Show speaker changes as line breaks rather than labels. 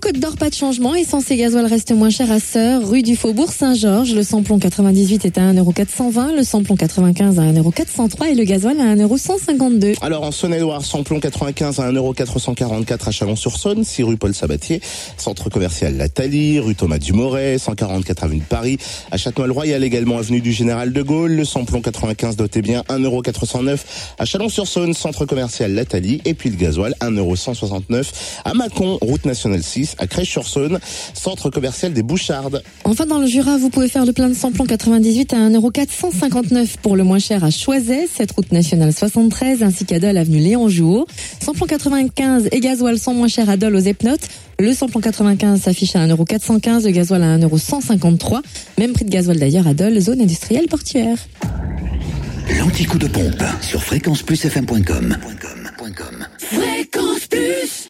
Côte d'Or, pas de changement. Essence et gasoil restent moins chers à Sœur, rue du Faubourg Saint-Georges. Le samplon 98 est à 1,420€, le samplon 95 à 1,403€ et le gasoil à 1,152€.
Alors en Saône-et-Loire, samplon 95 à 1,444€ à Chalon-sur-Saône, 6 rue Paul Sabatier, centre commercial La Thalie, rue Thomas Dumoret, 144 avenue de Paris, à Châtenois-le-Royal également avenue du Général de Gaulle, le samplon 95 doté bien 1,409€ à Chalon-sur-Saône, centre commercial La Thalie et puis le gasoil 1,169€ à Mâcon, route nationale 6 à Crèche-sur-Saône, centre commercial des Bouchardes.
Enfin, dans le Jura, vous pouvez faire le plein de samplon 98 à 1,459€ pour le moins cher à Choiset, cette route nationale 73, ainsi qu'à Dole, avenue Léon Jouot. Samplon 95 et gasoil sont moins chers à Dole aux Epnotes. Le samplon 95 s'affiche à 1,415€, le gasoil à 1,153€. Même prix de gasoil d'ailleurs à Dole, zone industrielle portuaire.
L'anti-coup de pompe sur fréquenceplusfm.com.
Fréquence Plus